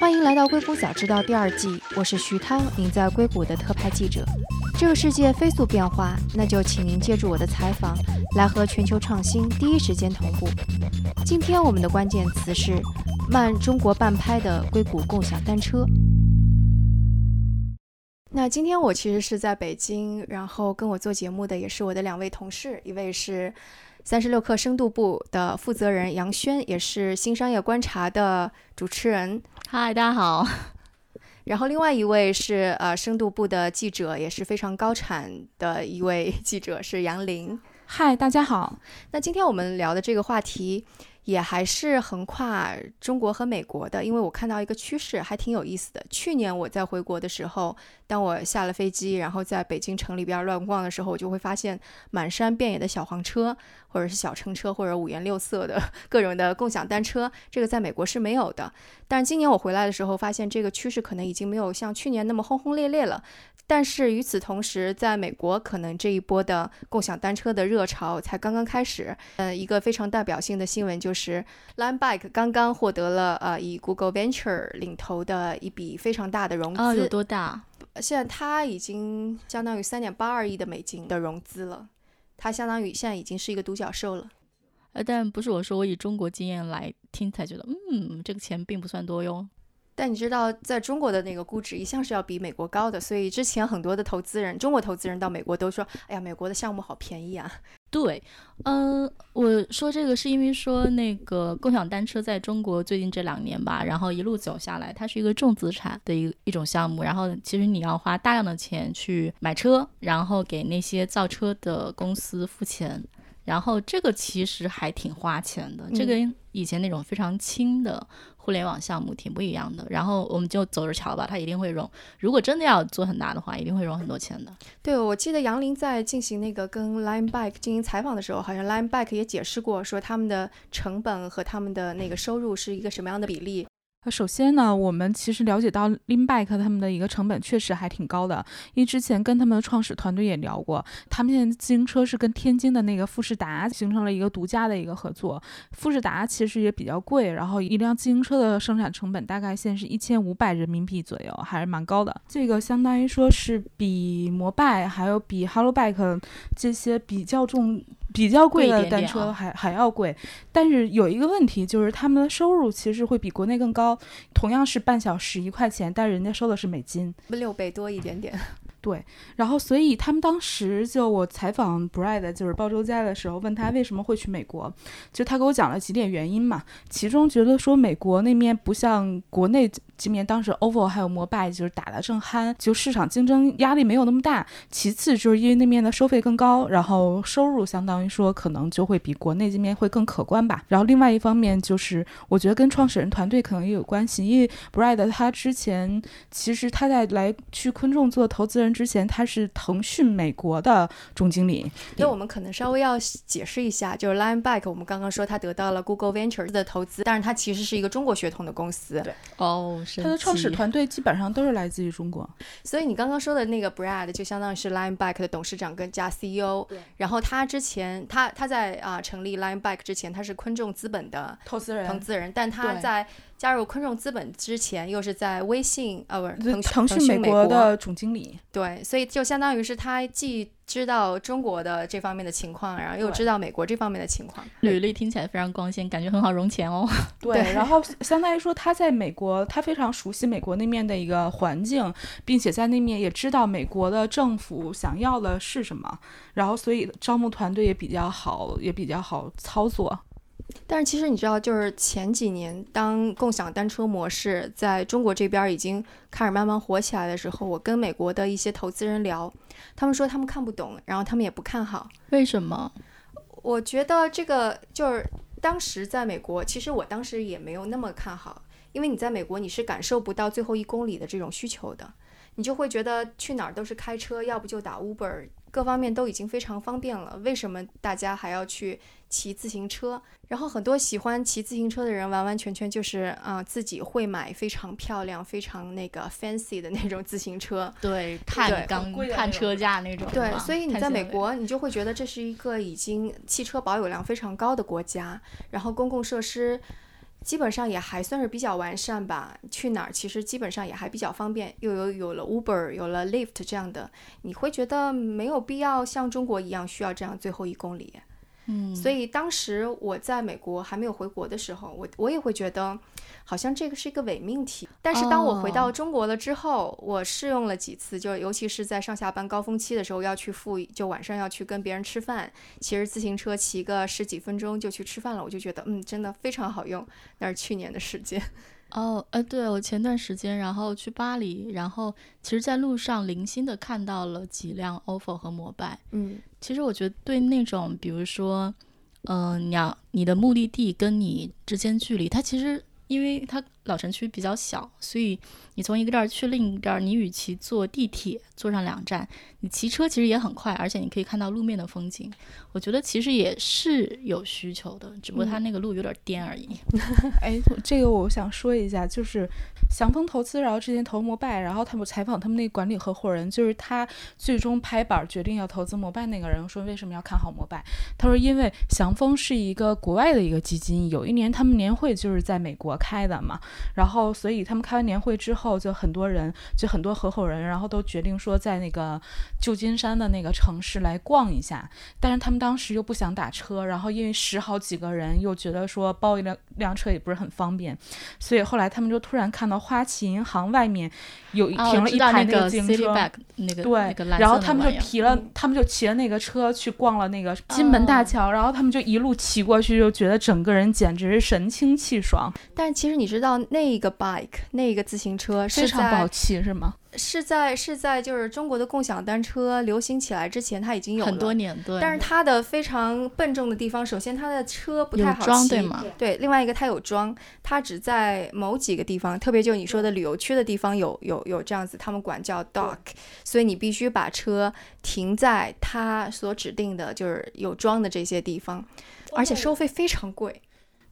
欢迎来到《硅谷早知道》第二季，我是徐涛，您在硅谷的特派记者。这个世界飞速变化，那就请您借助我的采访，来和全球创新第一时间同步。今天我们的关键词是慢中国半拍的硅谷共享单车。那今天我其实是在北京，然后跟我做节目的也是我的两位同事，一位是三十六氪深度部的负责人杨轩，也是新商业观察的主持人。嗨，大家好。然后另外一位是呃深度部的记者，也是非常高产的一位记者，是杨林。嗨，大家好。那今天我们聊的这个话题。也还是横跨中国和美国的，因为我看到一个趋势还挺有意思的。去年我在回国的时候，当我下了飞机，然后在北京城里边乱逛的时候，我就会发现满山遍野的小黄车，或者是小橙车，或者五颜六色的 各种的共享单车，这个在美国是没有的。但是今年我回来的时候，发现这个趋势可能已经没有像去年那么轰轰烈烈了。但是与此同时，在美国，可能这一波的共享单车的热潮才刚刚开始。呃，一个非常代表性的新闻就是 Line Bike 刚刚获得了呃以 Google Venture 领头的一笔非常大的融资。哦，有多大？现在它已经相当于三点八二亿的美金的融资了，它相当于现在已经是一个独角兽了。呃，但不是我说，我以中国经验来听才觉得，嗯，这个钱并不算多哟。但你知道，在中国的那个估值一向是要比美国高的，所以之前很多的投资人，中国投资人到美国都说：“哎呀，美国的项目好便宜啊。”对，嗯，我说这个是因为说那个共享单车在中国最近这两年吧，然后一路走下来，它是一个重资产的一一种项目，然后其实你要花大量的钱去买车，然后给那些造车的公司付钱。然后这个其实还挺花钱的，这跟以前那种非常轻的互联网项目挺不一样的。然后我们就走着瞧吧，它一定会融。如果真的要做很大的话，一定会融很多钱的。对，我记得杨林在进行那个跟 Line Bike 进行采访的时候，好像 Line Bike 也解释过，说他们的成本和他们的那个收入是一个什么样的比例。首先呢，我们其实了解到 Linbike 他们的一个成本确实还挺高的，因为之前跟他们的创始团队也聊过，他们现在自行车是跟天津的那个富士达形成了一个独家的一个合作。富士达其实也比较贵，然后一辆自行车的生产成本大概现在是一千五百人民币左右，还是蛮高的。这个相当于说是比摩拜还有比 Hello Bike 这些比较重。比较贵的单车还还要贵，但是有一个问题就是他们的收入其实会比国内更高，同样是半小时一块钱，但人家收的是美金，六倍多一点点。对，然后所以他们当时就我采访 Brad 就是鲍周家的时候，问他为什么会去美国，就他给我讲了几点原因嘛，其中觉得说美国那面不像国内这面，当时 OVO 还有摩拜就是打得正酣，就市场竞争压力没有那么大。其次就是因为那面的收费更高，然后收入相当于说可能就会比国内这面会更可观吧。然后另外一方面就是我觉得跟创始人团队可能也有关系，因为 Brad 他之前其实他在来去昆仲做投资人。之前他是腾讯美国的总经理，那我们可能稍微要解释一下，就是 Lineback，我们刚刚说他得到了 Google Ventures 的投资，但是他其实是一个中国血统的公司。对，哦，他的创始团队基本上都是来自于中国。所以你刚刚说的那个 Brad 就相当于是 Lineback 的董事长跟加 CEO。对。然后他之前他他在啊成立 Lineback 之前，他是昆众资本的投资人，投资人，但他在。加入昆众资本之前，又是在微信啊，不是腾腾讯美国的总经理。对，所以就相当于是他既知道中国的这方面的情况，然后又知道美国这方面的情况。履历听起来非常光鲜，感觉很好融钱哦。对，然后相当于说他在美国，他非常熟悉美国那面的一个环境，并且在那面也知道美国的政府想要的是什么，然后所以招募团队也比较好，也比较好操作。但是其实你知道，就是前几年当共享单车模式在中国这边已经开始慢慢火起来的时候，我跟美国的一些投资人聊，他们说他们看不懂，然后他们也不看好。为什么？我觉得这个就是当时在美国，其实我当时也没有那么看好，因为你在美国你是感受不到最后一公里的这种需求的，你就会觉得去哪儿都是开车，要不就打 Uber。各方面都已经非常方便了，为什么大家还要去骑自行车？然后很多喜欢骑自行车的人，完完全全就是啊，自己会买非常漂亮、非常那个 fancy 的那种自行车。对，碳钢、碳车架那种。对，所以你在美国，你就会觉得这是一个已经汽车保有量非常高的国家，然后公共设施。基本上也还算是比较完善吧。去哪儿其实基本上也还比较方便，又有有了 Uber，有了 Lyft 这样的，你会觉得没有必要像中国一样需要这样最后一公里。嗯，所以当时我在美国还没有回国的时候，我我也会觉得，好像这个是一个伪命题。但是当我回到中国了之后，我试用了几次，就尤其是在上下班高峰期的时候要去赴，就晚上要去跟别人吃饭，骑着自行车骑个十几分钟就去吃饭了，我就觉得嗯，真的非常好用。那是去年的时间。哦，呃，对我前段时间然后去巴黎，然后其实在路上零星的看到了几辆 ofo 和摩拜。嗯，其实我觉得对那种，比如说，嗯、你要你的目的地跟你之间距离，它其实因为他老城区比较小，所以你从一个地儿去另一个地儿，你与其坐地铁坐上两站，你骑车其实也很快，而且你可以看到路面的风景。我觉得其实也是有需求的，只不过它那个路有点颠而已。哎，这个我想说一下，就是祥丰投资，然后之前投摩拜，然后他们采访他们那个管理合伙人，就是他最终拍板决定要投资摩拜那个人说为什么要看好摩拜？他说因为祥丰是一个国外的一个基金，有一年他们年会就是在美国开的嘛，然后所以他们开完年会之后，就很多人就很多合伙人，然后都决定说在那个旧金山的那个城市来逛一下，但是他们当时又不想打车，然后因为十好几个人，又觉得说包一辆辆车也不是很方便，所以后来他们就突然看到花旗银行外面有一啊，停了一排个自行车。Citiback 那个对那个，然后他们就提了，他们就骑了那个车去逛了那个金门大桥，然后他们就一路骑过去，就觉得整个人简直是神清气爽，但是其实你知道那个 bike 那个自行车非是常不好在，是吗？是在是在就是中国的共享单车流行起来之前，它已经有了很多年，对，但是它的非常笨重的地方，首先它的车不太好骑，装对吗？对，另外一个它有装，它只在某几个地方，特别就你说的旅游区的地方有有有这样子，他们管叫 dock，所以你必须把车停在它所指定的就是有装的这些地方，而且收费非常贵。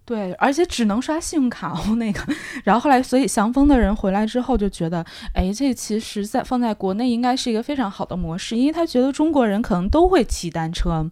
对，而且只能刷信用卡哦，那个。然后后来，所以祥峰的人回来之后就觉得，哎，这其实在放在国内应该是一个非常好的模式，因为他觉得中国人可能都会骑单车，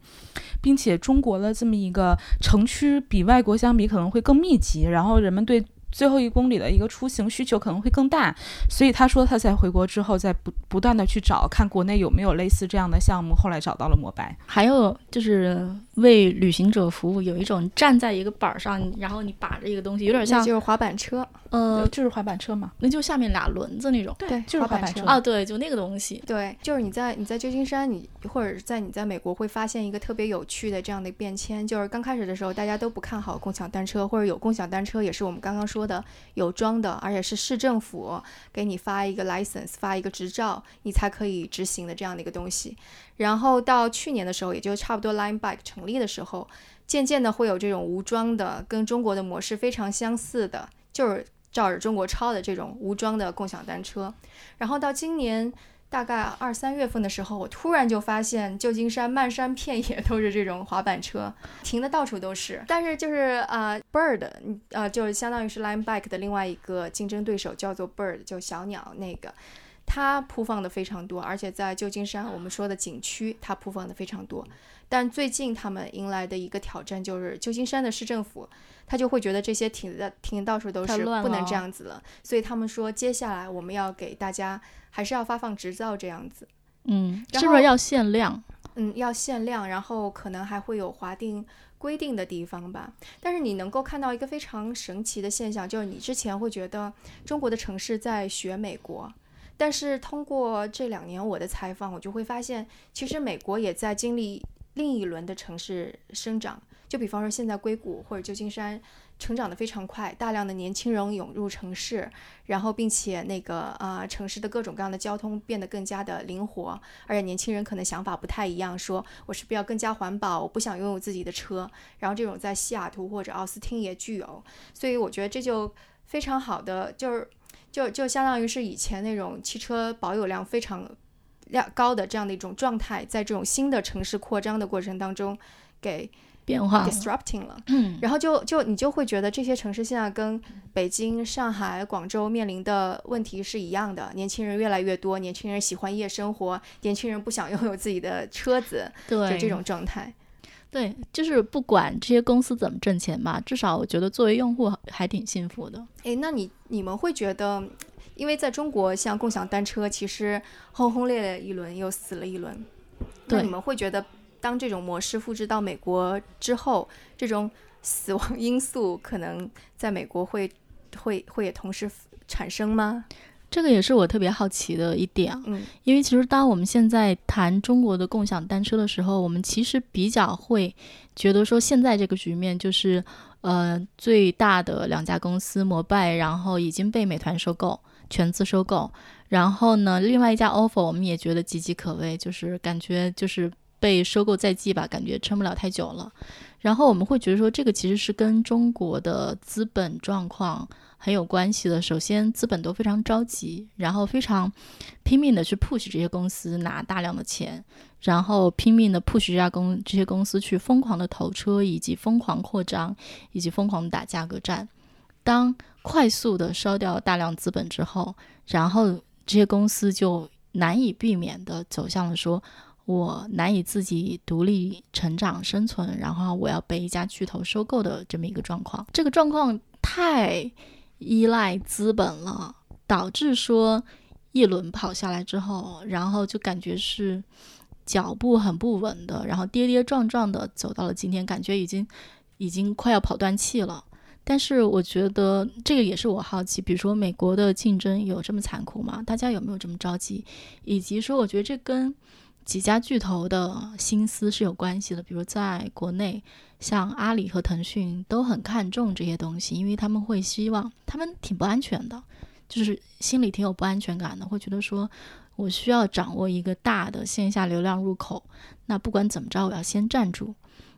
并且中国的这么一个城区比外国相比可能会更密集，然后人们对。最后一公里的一个出行需求可能会更大，所以他说他在回国之后，在不不断的去找看国内有没有类似这样的项目，后来找到了摩拜。还有就是为旅行者服务，有一种站在一个板儿上，然后你把着一个东西，有点像就是滑板车，呃，就是滑板车嘛，那就下面俩轮子那种对，就是滑板车。啊，对，就那个东西。对，就是你在你在旧金山，你或者是在你在美国会发现一个特别有趣的这样的变迁，就是刚开始的时候大家都不看好共享单车，或者有共享单车也是我们刚刚说的有装的，而且是市政府给你发一个 license 发一个执照，你才可以执行的这样的一个东西。然后到去年的时候，也就差不多 Line Bike 成立的时候，渐渐的会有这种无装的，跟中国的模式非常相似的，就是照着中国抄的这种无装的共享单车。然后到今年。大概二三月份的时候，我突然就发现旧金山漫山遍野都是这种滑板车，停的到处都是。但是就是呃，Bird，呃，就是相当于是 Line Bike 的另外一个竞争对手，叫做 Bird，就小鸟那个，它铺放的非常多，而且在旧金山我们说的景区，它铺放的非常多。但最近他们迎来的一个挑战就是旧金山的市政府，他就会觉得这些停的停到处都是，不能这样子了。所以他们说，接下来我们要给大家还是要发放执照这样子。嗯，是不是要限量？嗯，要限量，然后可能还会有划定规定的地方吧。但是你能够看到一个非常神奇的现象，就是你之前会觉得中国的城市在学美国，但是通过这两年我的采访，我就会发现，其实美国也在经历另一轮的城市生长。就比方说，现在硅谷或者旧金山成长的非常快，大量的年轻人涌入城市，然后并且那个啊、城市的各种各样的交通变得更加的灵活，而且年轻人可能想法不太一样，说我是不是要更加环保，我不想拥有自己的车。然后这种在西雅图或者奥斯汀也具有，所以我觉得这就非常好的，就是就就相当于是以前那种汽车保有量非常量高的这样的一种状态，在这种新的城市扩张的过程当中给变化了 disrupting 了。嗯，然后就就你就会觉得这些城市现在跟北京、上海、广州面临的问题是一样的，年轻人越来越多，年轻人喜欢夜生活，年轻人不想拥有自己的车子，就对这种状态。对，就是不管这些公司怎么挣钱吧，至少我觉得作为用户还挺幸福的。诶，那你你们会觉得，因为在中国，像共享单车，其实轰轰烈烈一轮又死了一轮。那对你们会觉得，当这种模式复制到美国之后，这种死亡因素可能在美国会会会也同时产生吗？这个也是我特别好奇的一点啊，嗯因为其实当我们现在谈中国的共享单车的时候，我们其实比较会觉得说，现在这个局面就是，呃，最大的两家公司摩拜，然后已经被美团收购，全资收购，然后呢，另外一家 ofo 我们也觉得岌岌可危，就是感觉就是被收购在即吧，感觉撑不了太久了。然后我们会觉得说，这个其实是跟中国的资本状况很有关系的。首先，资本都非常着急，然后非常拼命的去 push 这些公司拿大量的钱，然后拼命的 push 这家公这些公司去疯狂的投车，以及疯狂扩张，以及疯狂打价格战。当快速的烧掉大量资本之后，然后这些公司就难以避免的走向了说。我难以自己独立成长生存，然后我要被一家巨头收购的这么一个状况。这个状况太依赖资本了，导致说一轮跑下来之后，然后就感觉是脚步很不稳的，然后跌跌撞撞的走到了今天，感觉已经已经快要跑断气了。但是我觉得这个也是我好奇，比如说美国的竞争有这么残酷吗？大家有没有这么着急？以及说，我觉得这跟几家巨头的心思是有关系的。比如在国内，像阿里和腾讯都很看重这些东西，因为他们会希望，他们挺不安全的，就是心里挺有不安全感的，会觉得说我需要掌握一个大的线下流量入口，那不管怎么着，我要先站住。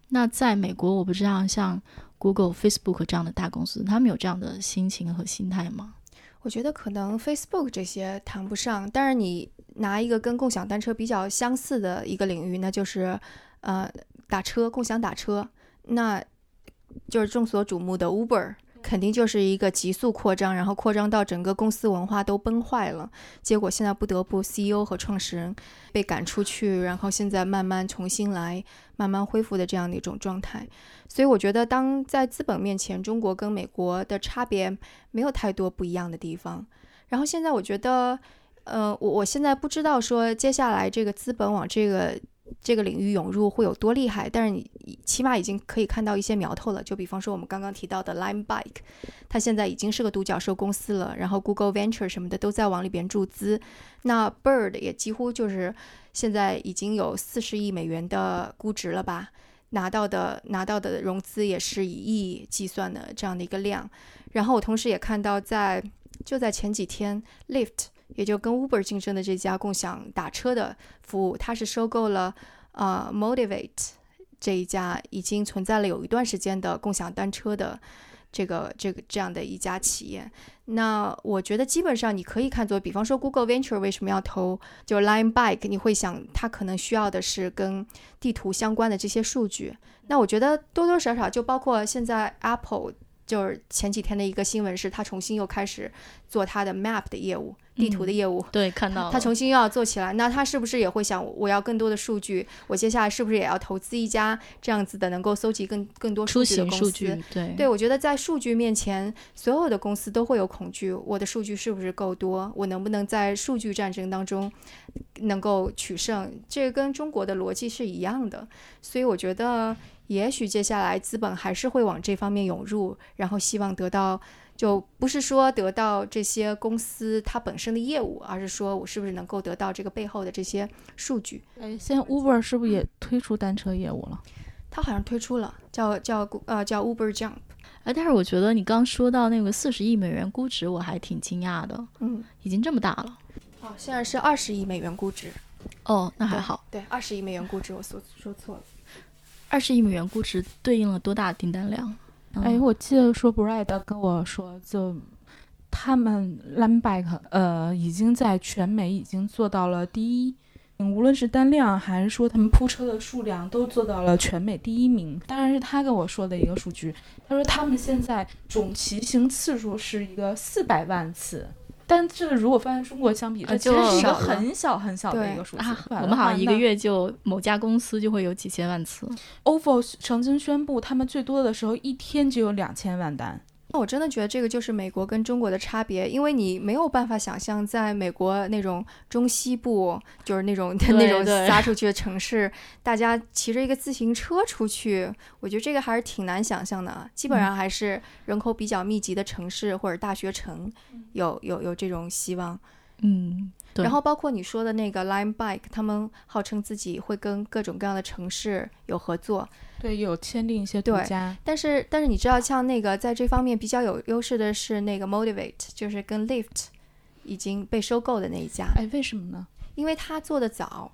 那在美国，我不知道像 Google、Facebook 这样的大公司，他们有这样的心情和心态吗？我觉得可能 Facebook 这些谈不上，但是你拿一个跟共享单车比较相似的一个领域，那就是呃打车、共享打车，那就是众所瞩目的 Uber。肯定就是一个急速扩张，然后扩张到整个公司文化都崩坏了。结果现在不得不 CEO 和创始人被赶出去，然后现在慢慢重新来，慢慢恢复的这样的一种状态。所以我觉得，当在资本面前，中国跟美国的差别没有太多不一样的地方。然后现在我觉得，呃，我我现在不知道说接下来这个资本往这个这个领域涌入会有多厉害，但是你起码已经可以看到一些苗头了。就比方说我们刚刚提到的 Lime Bike，它现在已经是个独角兽公司了，然后 Google Venture 什么的都在往里边注资。那 Bird 也几乎就是现在已经有四十亿美元的估值了吧？拿到的拿到的融资也是以亿计算的这样的一个量。然后我同时也看到在就在前几天，Lyft 也就跟 Uber 竞争的这家共享打车的服务，它是收购了呃 Motivate 这一家已经存在了有一段时间的共享单车的这个这个这样的一家企业。那我觉得基本上你可以看作，比方说 Google Venture 为什么要投就 Line Bike，你会想它可能需要的是跟地图相关的这些数据。那我觉得多多少少就包括现在 Apple。就是前几天的一个新闻是，他重新又开始做他的 Map 的业务，地图的业务。对，看到他重新又要做起来，那他是不是也会想，我要更多的数据？我接下来是不是也要投资一家这样子的，能够搜集更更多数据的公司？数据，对对，我觉得在数据面前，所有的公司都会有恐惧。我的数据是不是够多？我能不能在数据战争当中能够取胜？这个跟中国的逻辑是一样的。所以我觉得，也许接下来资本还是会往这方面涌入，然后希望得到，就不是说得到这些公司它本身的业务，而是说我是不是能够得到这个背后的这些数据。哎，现在 Uber 是不是也推出单车业务了？它好像推出了，叫叫呃叫 Uber Jump。哎，但是我觉得你刚说到那个四十亿美元估值，我还挺惊讶的，嗯，已经这么大了。哦，现在是二十亿美元估值。哦，那还好。对，二十亿美元估值，我说说错了。二十亿美元估值对应了多大的订单量？嗯哎，我记得说 Brad 跟我说，就他们 Lamback 呃已经在全美已经做到了第一，无论是单量还是说他们铺车的数量都做到了全美第一名。当然是他跟我说的一个数据，他说他们现在总骑行次数是一个四百万次，但这个如果放在中国相比，这其实是一个很小很小的一个数字。我们好像一个月就某家公司就会有几千万次。OFO 曾经宣布，他们最多的时候一天就有两千万单。那我真的觉得这个就是美国跟中国的差别，因为你没有办法想象在美国那种中西部，就是那种 那种撒出 去的城市，大家骑着一个自行车出去，我觉得这个还是挺难想象的。基本上还是人口比较密集的城市或者大学城，有有有这种希望。嗯。然后包括你说的那个 Lime Bike，他们号称自己会跟各种各样的城市有合作，对，有签订一些独家。但是但是你知道，像那个在这方面比较有优势的是那个 Motivate，就是跟 Lift 已经被收购的那一家。哎，为什么呢？因为他做的早。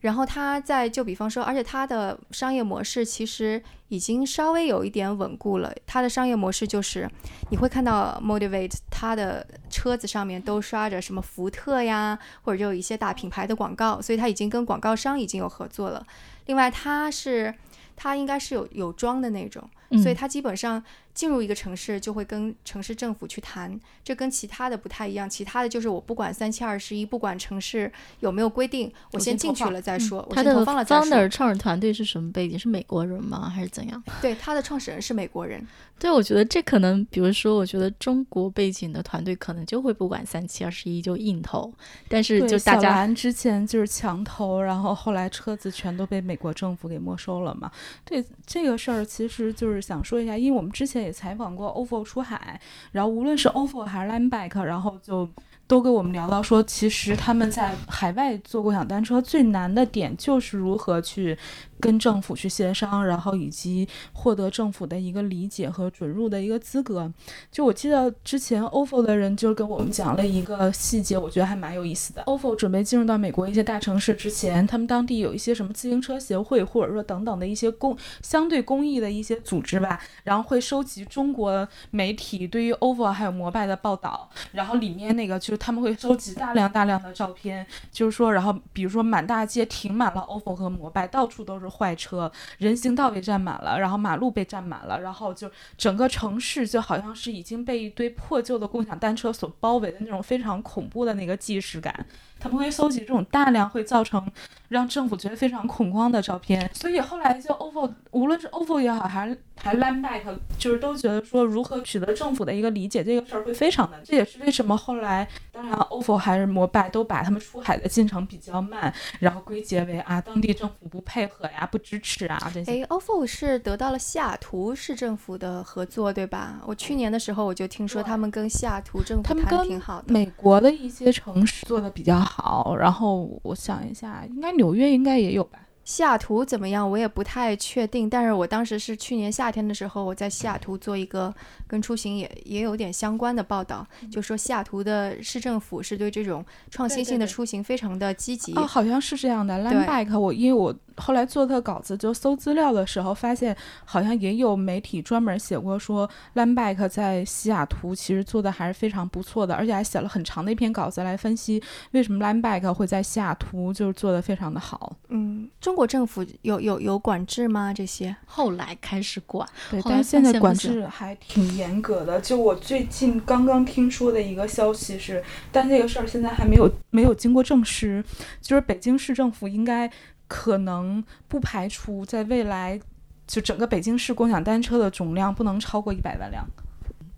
然后他在就比方说，而且他的商业模式其实已经稍微有一点稳固了。他的商业模式就是，你会看到 Motivate 他的车子上面都刷着什么福特呀，或者就有一些大品牌的广告，所以他已经跟广告商已经有合作了。另外，他是他应该是有有装的那种，所以他基本上。进入一个城市就会跟城市政府去谈，这跟其他的不太一样。其他的就是我不管三七二十一，不管城市有没有规定，我先进去了再说。他的 founder 创始团队是什么背景？是美国人吗？还是怎样？对，他的创始人是美国人。对，我觉得这可能，比如说，我觉得中国背景的团队可能就会不管三七二十一就硬投，但是就大家之前就是强投，然后后来车子全都被美国政府给没收了嘛。对这个事儿，其实就是想说一下，因为我们之前也采访过 OFO 出海，然后无论是 OFO 还是 l i n e b a c k 然后就。都跟我们聊到说，其实他们在海外做共享单车最难的点就是如何去跟政府去协商，然后以及获得政府的一个理解和准入的一个资格。就我记得之前 OFO 的人就跟我们讲了一个细节，我觉得还蛮有意思的。OFO 准备进入到美国一些大城市之前，他们当地有一些什么自行车协会，或者说等等的一些公相对公益的一些组织吧，然后会收集中国媒体对于 OFO 还有摩拜的报道，然后里面那个就是。他们会收集大量大量的照片，就是说，然后比如说满大街停满了 OFO 和摩拜，到处都是坏车，人行道被占满了，然后马路被占满了，然后就整个城市就好像是已经被一堆破旧的共享单车所包围的那种非常恐怖的那个既视感。他们会搜集这种大量会造成让政府觉得非常恐慌的照片，所以后来就 OFO，无论是 OFO 也好，还是还 l a n d b a c k 就是都觉得说如何取得政府的一个理解这个事儿会非常难。这也是为什么后来，当然 OFO 还是摩拜都把他们出海的进程比较慢，然后归结为啊当地政府不配合呀、不支持啊这些。哎，OFO 是得到了西雅图市政府的合作，对吧？我去年的时候我就听说他们跟西雅图政府谈挺好的。美国的一些城市做的比较好。然后我想一下，应该纽约应该也有吧。西雅图怎么样？我也不太确定。但是我当时是去年夏天的时候，我在西雅图做一个跟出行也也有点相关的报道，就说西雅图的市政府是对这种创新性的出行非常的积极。哦，好像是这样的。Landbike，我因为我。后来做个稿子，就搜资料的时候，发现好像也有媒体专门写过，说 l a n b a c k 在西雅图其实做的还是非常不错的，而且还写了很长的一篇稿子来分析为什么 l a n b a c k 会在西雅图就是做的非常的好。嗯，中国政府有有有管制吗？这些后来开始管，对，但是现在管制还挺严格的。就我最近刚刚听说的一个消息是，但这个事儿现在还没有没有经过证实，就是北京市政府应该。可能不排除在未来，就整个北京市共享单车的总量不能超过一百万辆，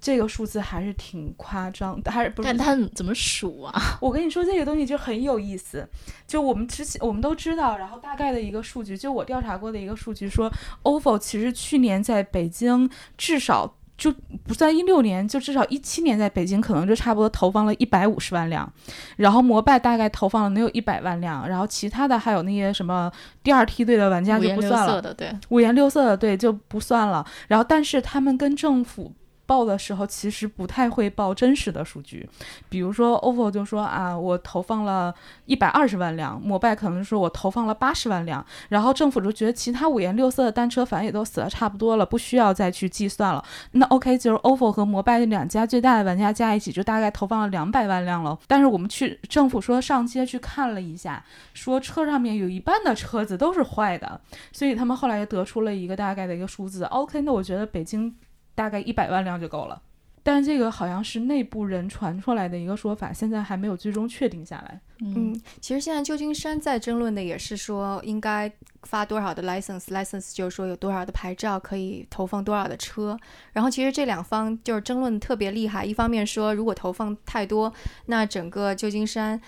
这个数字还是挺夸张，还是不是？但他怎么数啊？我跟你说，这个东西就很有意思。就我们之前我们都知道，然后大概的一个数据，就我调查过的一个数据说，OFO 其实去年在北京至少。就不算一六年，就至少一七年，在北京可能就差不多投放了一百五十万辆，然后摩拜大概投放了能有一百万辆，然后其他的还有那些什么第二梯队的玩家就不算了，五颜六色的对，五颜六色的对就不算了，然后但是他们跟政府。报的时候其实不太会报真实的数据，比如说 OFO 就说啊，我投放了一百二十万辆，摩拜可能说我投放了八十万辆，然后政府就觉得其他五颜六色的单车反正也都死的差不多了，不需要再去计算了。那 OK，就是 OFO 和摩拜两家最大的玩家加一起就大概投放了两百万辆了。但是我们去政府说上街去看了一下，说车上面有一半的车子都是坏的，所以他们后来又得出了一个大概的一个数字。OK，那我觉得北京。大概一百万辆就够了。但这个好像是内部人传出来的一个说法，现在还没有最终确定下来。嗯，其实现在旧金山在争论的也是说应该发多少的 license，license 就是说有多少的牌照可以投放多少的车。然后其实这两方就是争论特别厉害，一方面说如果投放太多，那整个旧金山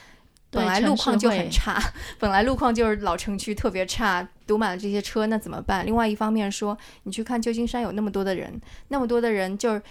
本来路况就很差，本来路况就是老城区特别差，堵满了这些车，那怎么办？另外一方面说，你去看旧金山有那么多的人，那么多的人就是。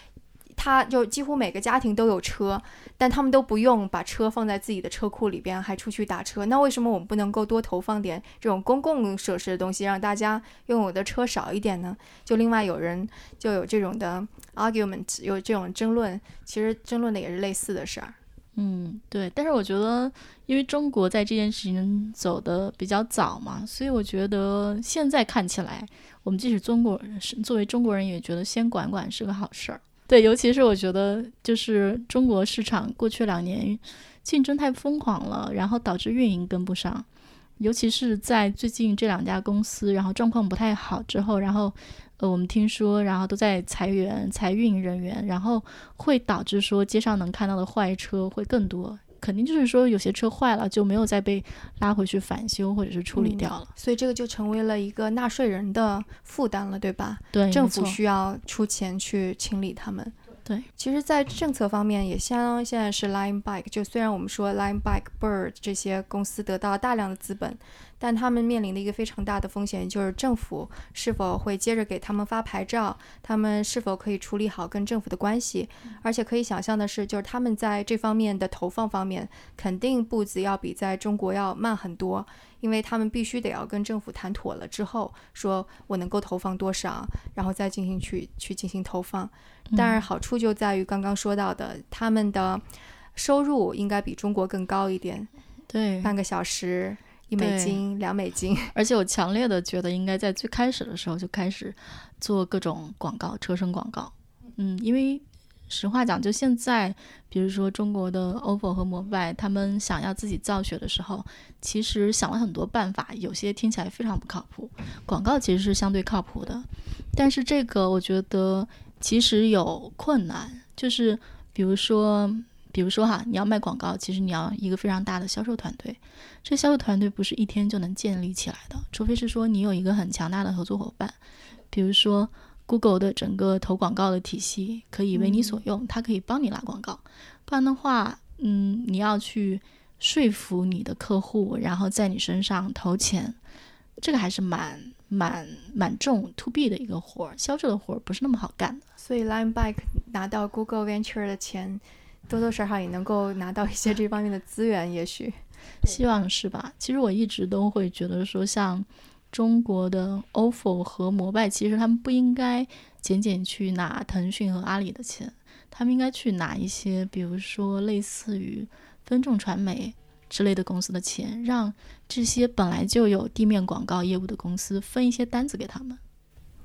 他就几乎每个家庭都有车，但他们都不用把车放在自己的车库里边，还出去打车。那为什么我们不能够多投放点这种公共设施的东西，让大家拥有的车少一点呢？就另外有人就有这种的 argument，有这种争论，其实争论的也是类似的事儿。嗯，对。但是我觉得，因为中国在这件事情走的比较早嘛，所以我觉得现在看起来，我们即使中国人是作为中国人，也觉得先管管是个好事儿。对，尤其是我觉得，就是中国市场过去两年竞争太疯狂了，然后导致运营跟不上。尤其是在最近这两家公司，然后状况不太好之后，然后呃，我们听说，然后都在裁员、裁运营人员，然后会导致说街上能看到的坏车会更多。肯定就是说，有些车坏了就没有再被拉回去返修或者是处理掉了，所以这个就成为了一个纳税人的负担了，对吧？对，政府需要出钱去清理他们。对，其实，在政策方面也相当现在是 Line Bike，就虽然我们说 Line Bike、Bird 这些公司得到大量的资本。但他们面临的一个非常大的风险，就是政府是否会接着给他们发牌照，他们是否可以处理好跟政府的关系。而且可以想象的是，就是他们在这方面的投放方面，肯定步子要比在中国要慢很多，因为他们必须得要跟政府谈妥了之后，说我能够投放多少，然后再进行去去进行投放。当然，好处就在于刚刚说到的，他们的收入应该比中国更高一点。对，半个小时。一美金、两美金，而且我强烈的觉得应该在最开始的时候就开始做各种广告、车身广告。嗯，因为实话讲，就现在，比如说中国的 OPPO 和摩拜，他们想要自己造血的时候，其实想了很多办法，有些听起来非常不靠谱。广告其实是相对靠谱的，但是这个我觉得其实有困难，就是比如说。比如说哈，你要卖广告，其实你要一个非常大的销售团队，这销售团队不是一天就能建立起来的，除非是说你有一个很强大的合作伙伴，比如说 Google 的整个投广告的体系可以为你所用，它可以帮你拉广告，不然的话，嗯，你要去说服你的客户，然后在你身上投钱，这个还是蛮蛮蛮重 To B 的一个活儿，销售的活儿不是那么好干的。所以 Line Bike 拿到 Google Venture 的钱。多多少少也能够拿到一些这方面的资源，也许，希望是吧？其实我一直都会觉得说，像中国的 OFO 和摩拜，其实他们不应该仅仅去拿腾讯和阿里的钱，他们应该去拿一些，比如说类似于分众传媒之类的公司的钱，让这些本来就有地面广告业务的公司分一些单子给他们。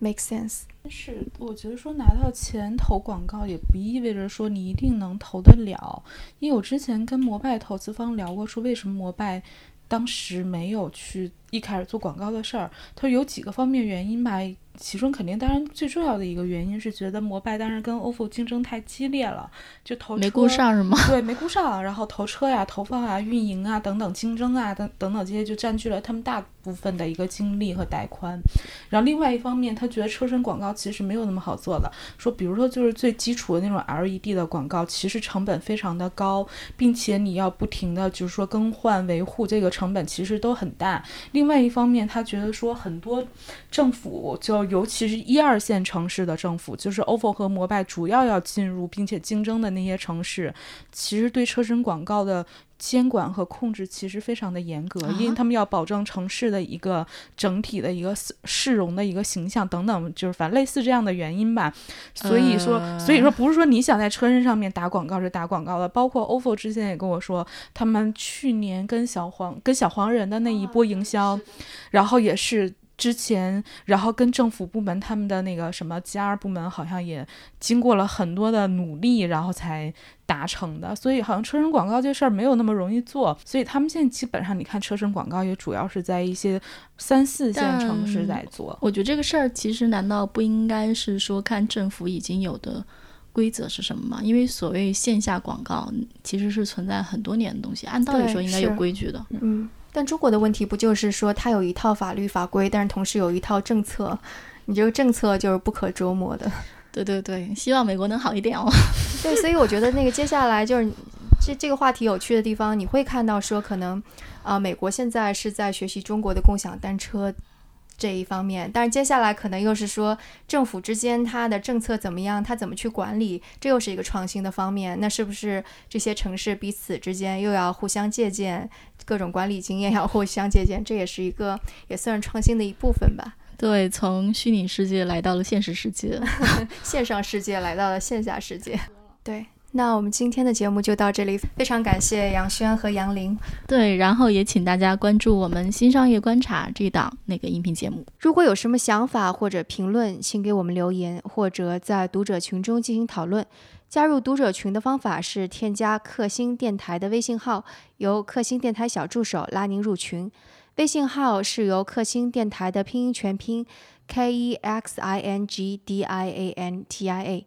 Make sense，但是我觉得说拿到钱投广告也不意味着说你一定能投得了，因为我之前跟摩拜投资方聊过，说为什么摩拜当时没有去一开始做广告的事儿，他有几个方面原因吧。其中肯定，当然最重要的一个原因是觉得摩拜当时跟 OFO 竞争太激烈了，就投没顾上是吗？对，没顾上，然后投车呀、投放啊、运营啊等等竞争啊等等等这些就占据了他们大部分的一个精力和带宽。然后另外一方面，他觉得车身广告其实没有那么好做的，说比如说就是最基础的那种 LED 的广告，其实成本非常的高，并且你要不停的就是说更换维护，这个成本其实都很大。另外一方面，他觉得说很多政府就尤其是一二线城市的政府，就是 OFO 和摩拜主要要进入并且竞争的那些城市，其实对车身广告的监管和控制其实非常的严格，因为他们要保证城市的一个整体的一个市容的一个形象等等，就是反正类似这样的原因吧。所以说，所以说不是说你想在车身上面打广告是打广告的，包括 OFO 之前也跟我说，他们去年跟小黄跟小黄人的那一波营销，然后也是。之前，然后跟政府部门他们的那个什么 GR 部门，好像也经过了很多的努力，然后才达成的。所以，好像车身广告这事儿没有那么容易做。所以，他们现在基本上，你看车身广告也主要是在一些三四线城市在做。我觉得这个事儿其实难道不应该是说看政府已经有的规则是什么吗？因为所谓线下广告其实是存在很多年的东西，按道理说应该有规矩的。嗯，但中国的问题不就是说它有一套法律法规，但是同时有一套政策，你这个政策就是不可捉摸的。对对对，希望美国能好一点哦。对，所以我觉得那个接下来就是这这个话题有趣的地方，你会看到说可能，啊、美国现在是在学习中国的共享单车这一方面，但是接下来可能又是说政府之间它的政策怎么样，它怎么去管理，这又是一个创新的方面。那是不是这些城市彼此之间又要互相借鉴，各种管理经验要互相借鉴，这也是一个也算是创新的一部分吧。对，从虚拟世界来到了现实世界。线上世界来到了线下世界。对，那我们今天的节目就到这里，非常感谢杨轩和杨林。对，然后也请大家关注我们新商业观察这档那个音频节目。如果有什么想法或者评论，请给我们留言，或者在读者群中进行讨论。加入读者群的方法是添加克星电台的微信号，由克星电台小助手拉您入群。微信号是由克星电台的拼音全拼 K E X I N G D I A N T I A。